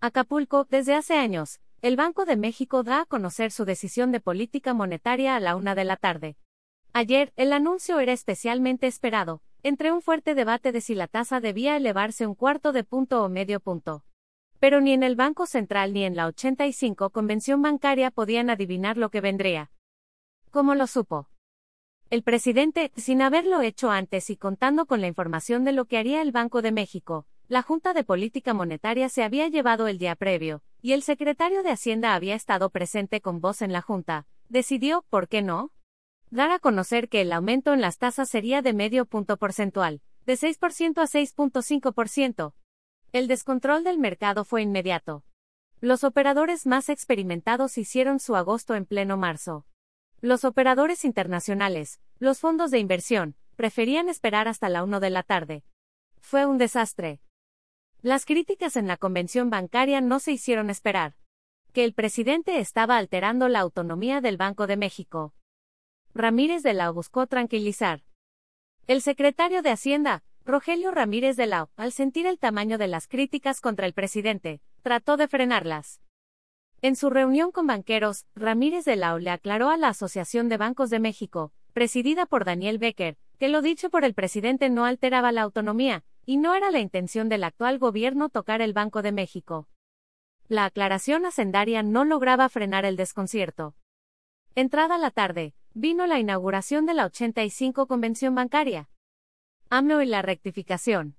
Acapulco, desde hace años, el Banco de México da a conocer su decisión de política monetaria a la una de la tarde. Ayer, el anuncio era especialmente esperado, entre un fuerte debate de si la tasa debía elevarse un cuarto de punto o medio punto. Pero ni en el Banco Central ni en la 85 Convención Bancaria podían adivinar lo que vendría. ¿Cómo lo supo? El presidente, sin haberlo hecho antes y contando con la información de lo que haría el Banco de México, la Junta de Política Monetaria se había llevado el día previo, y el secretario de Hacienda había estado presente con voz en la Junta, decidió, ¿por qué no? Dar a conocer que el aumento en las tasas sería de medio punto porcentual, de 6% a 6.5%. El descontrol del mercado fue inmediato. Los operadores más experimentados hicieron su agosto en pleno marzo. Los operadores internacionales, los fondos de inversión, preferían esperar hasta la 1 de la tarde. Fue un desastre. Las críticas en la convención bancaria no se hicieron esperar. Que el presidente estaba alterando la autonomía del Banco de México. Ramírez de la buscó tranquilizar. El secretario de Hacienda, Rogelio Ramírez de la al sentir el tamaño de las críticas contra el presidente, trató de frenarlas. En su reunión con banqueros, Ramírez de Lao le aclaró a la Asociación de Bancos de México, presidida por Daniel Becker, que lo dicho por el presidente no alteraba la autonomía, y no era la intención del actual gobierno tocar el Banco de México. La aclaración hacendaria no lograba frenar el desconcierto. Entrada la tarde, vino la inauguración de la 85 Convención Bancaria. AMLO y la rectificación.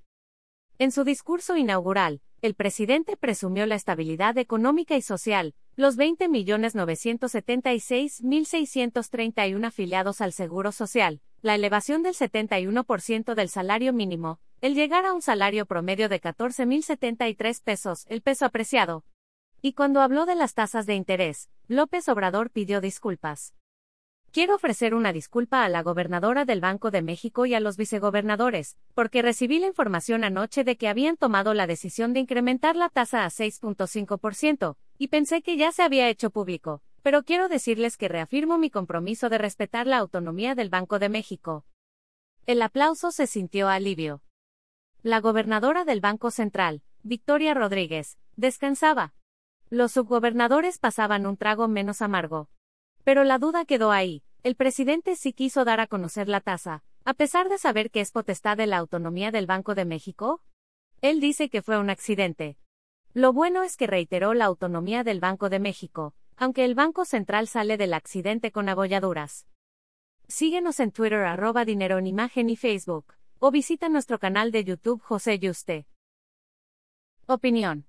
En su discurso inaugural, el presidente presumió la estabilidad económica y social, los 20.976.631 afiliados al Seguro Social, la elevación del 71% del salario mínimo, el llegar a un salario promedio de 14.073 pesos, el peso apreciado. Y cuando habló de las tasas de interés, López Obrador pidió disculpas. Quiero ofrecer una disculpa a la gobernadora del Banco de México y a los vicegobernadores, porque recibí la información anoche de que habían tomado la decisión de incrementar la tasa a 6.5%, y pensé que ya se había hecho público, pero quiero decirles que reafirmo mi compromiso de respetar la autonomía del Banco de México. El aplauso se sintió alivio. La gobernadora del Banco Central, Victoria Rodríguez, descansaba. Los subgobernadores pasaban un trago menos amargo. Pero la duda quedó ahí. El presidente sí quiso dar a conocer la tasa, a pesar de saber que es potestad de la autonomía del Banco de México. Él dice que fue un accidente. Lo bueno es que reiteró la autonomía del Banco de México, aunque el Banco Central sale del accidente con abolladuras. Síguenos en Twitter arroba dinero en imagen y Facebook, o visita nuestro canal de YouTube José Yuste. Opinión.